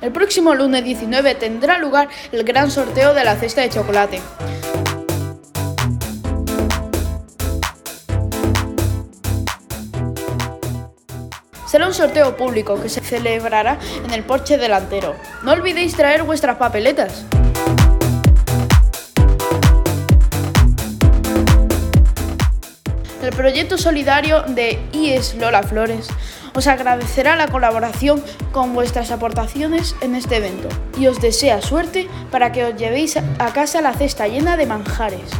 El próximo lunes 19 tendrá lugar el gran sorteo de la cesta de chocolate. Será un sorteo público que se celebrará en el porche delantero. No olvidéis traer vuestras papeletas. El proyecto solidario de IES Lola Flores os agradecerá la colaboración con vuestras aportaciones en este evento y os desea suerte para que os llevéis a casa la cesta llena de manjares.